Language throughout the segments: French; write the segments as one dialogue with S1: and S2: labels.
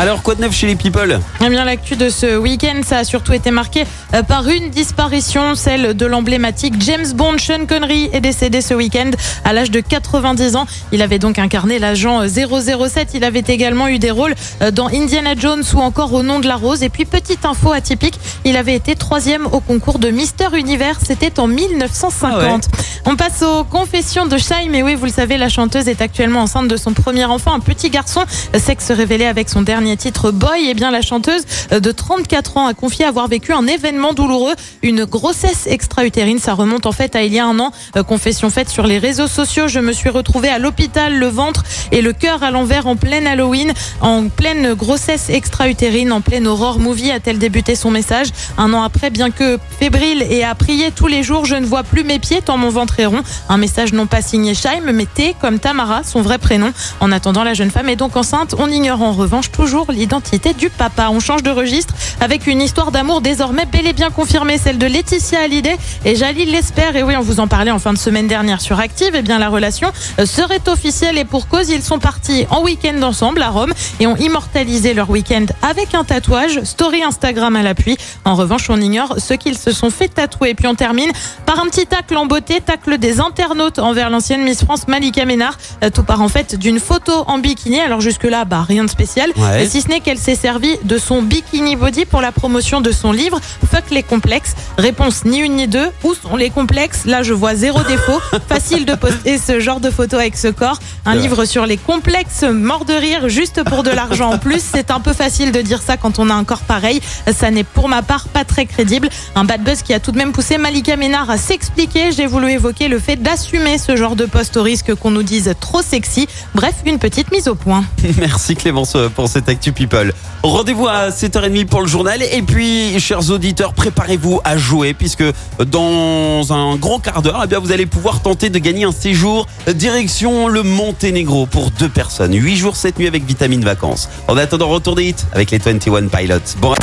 S1: Alors, quoi de neuf chez les people?
S2: Eh bien, l'actu de ce week-end, ça a surtout été marqué euh, par une disparition, celle de l'emblématique James Bond. Sean Connery est décédé ce week-end à l'âge de 90 ans. Il avait donc incarné l'agent 007. Il avait également eu des rôles euh, dans Indiana Jones ou encore Au nom de la rose. Et puis, petite info atypique, il avait été troisième au concours de Mister Univers. C'était en 1950. On passe aux confessions de Shai. Mais oui, vous le savez, la chanteuse est actuellement enceinte de son premier enfant, un petit garçon. Sexe révélé avec son dernier titre Boy, eh bien la chanteuse de 34 ans a confié avoir vécu un événement douloureux, une grossesse extra-utérine. Ça remonte en fait à il y a un an. Euh, confession faite sur les réseaux sociaux. Je me suis retrouvée à l'hôpital, le ventre et le cœur à l'envers en pleine Halloween, en pleine grossesse extra-utérine, en pleine Aurore Movie, a-t-elle débuté son message. Un an après, bien que fébrile et à prier tous les jours, je ne vois plus mes pieds tant mon ventre est rond. Un message non pas signé Shaim, mais T comme Tamara, son vrai prénom. En attendant, la jeune femme est donc enceinte. On ignore en revanche toujours l'identité du papa. On change de registre avec une histoire d'amour désormais bel et bien confirmée, celle de Laetitia Hallyday et Jalil l'espère. Et oui, on vous en parlait en fin de semaine dernière sur Active. Et bien la relation euh, serait officielle et pour cause, ils sont partis en week-end ensemble à Rome et ont immortalisé leur week-end avec un tatouage, story Instagram à l'appui. En revanche, on ignore ce qu'ils se sont fait tatouer. Et puis on termine par un petit tacle en beauté, tacle des internautes envers l'ancienne Miss France Malika Ménard. Euh, Tout part en fait d'une photo en bikini. Alors jusque-là, bah, rien de spécial.
S1: Ouais.
S2: Si ce n'est qu'elle s'est servie de son bikini body pour la promotion de son livre Fuck les complexes. Réponse ni une ni deux. Où sont les complexes? Là, je vois zéro défaut. Facile de poster ce genre de photo avec ce corps. Un
S1: Ouais.
S2: livre sur les complexes, mort de rire, juste pour de l'argent en plus. C'est un peu facile de dire ça quand on a un corps pareil. Ça n'est pour ma part pas très crédible. Un bad buzz qui a tout de même poussé Malika Ménard à s'expliquer. J'ai voulu évoquer le fait d'assumer ce genre de poste au risque qu'on nous dise trop sexy. Bref, une petite mise au point.
S1: Merci Clémence euh, pour cette Actu People. Rendez-vous à 7h30 pour le journal. Et puis, chers auditeurs, préparez-vous à jouer puisque dans un grand quart d'heure, eh bien, vous allez pouvoir tenter de gagner un séjour direction le Monténégro pour deux personnes. 8 jours, 7 nuits avec Vitamine Vacances. En attendant, retour des hits avec les 21 Pilots. Bon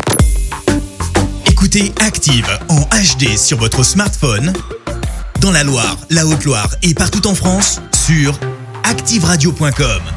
S3: Écoutez Active en HD sur votre smartphone, dans la Loire, la Haute-Loire et partout en France, sur activeradio.com.